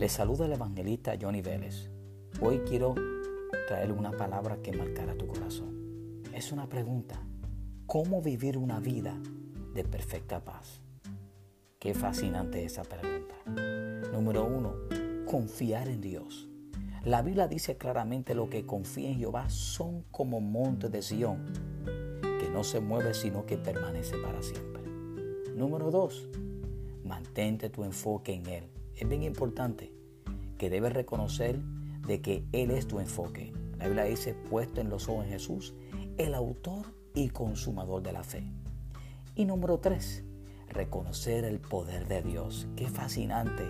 Les saluda el evangelista Johnny Vélez. Hoy quiero traerle una palabra que marcará tu corazón. Es una pregunta. ¿Cómo vivir una vida de perfecta paz? Qué fascinante esa pregunta. Número uno, confiar en Dios. La Biblia dice claramente lo que confía en Jehová son como montes de Sión, que no se mueve sino que permanece para siempre. Número dos, mantente tu enfoque en Él es bien importante que debes reconocer de que Él es tu enfoque. La Biblia dice, puesto en los ojos en Jesús, el autor y consumador de la fe. Y número tres, reconocer el poder de Dios. Qué fascinante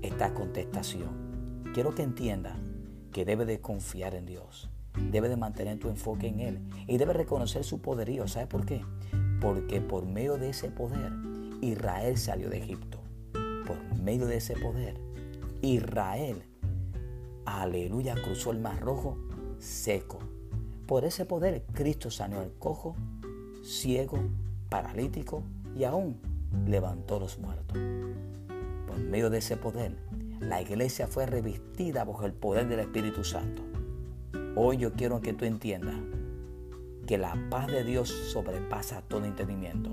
esta contestación. Quiero que entienda que debe de confiar en Dios. Debe de mantener tu enfoque en Él. Y debe reconocer su poderío. ¿Sabe por qué? Porque por medio de ese poder, Israel salió de Egipto por medio de ese poder, Israel, aleluya, cruzó el mar rojo seco. Por ese poder, Cristo sanó al cojo, ciego, paralítico y aún levantó los muertos. Por medio de ese poder, la iglesia fue revestida bajo el poder del Espíritu Santo. Hoy yo quiero que tú entiendas que la paz de Dios sobrepasa todo entendimiento.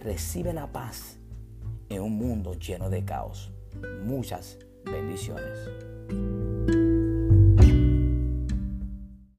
Recibe la paz en un mundo lleno de caos. Muchas bendiciones.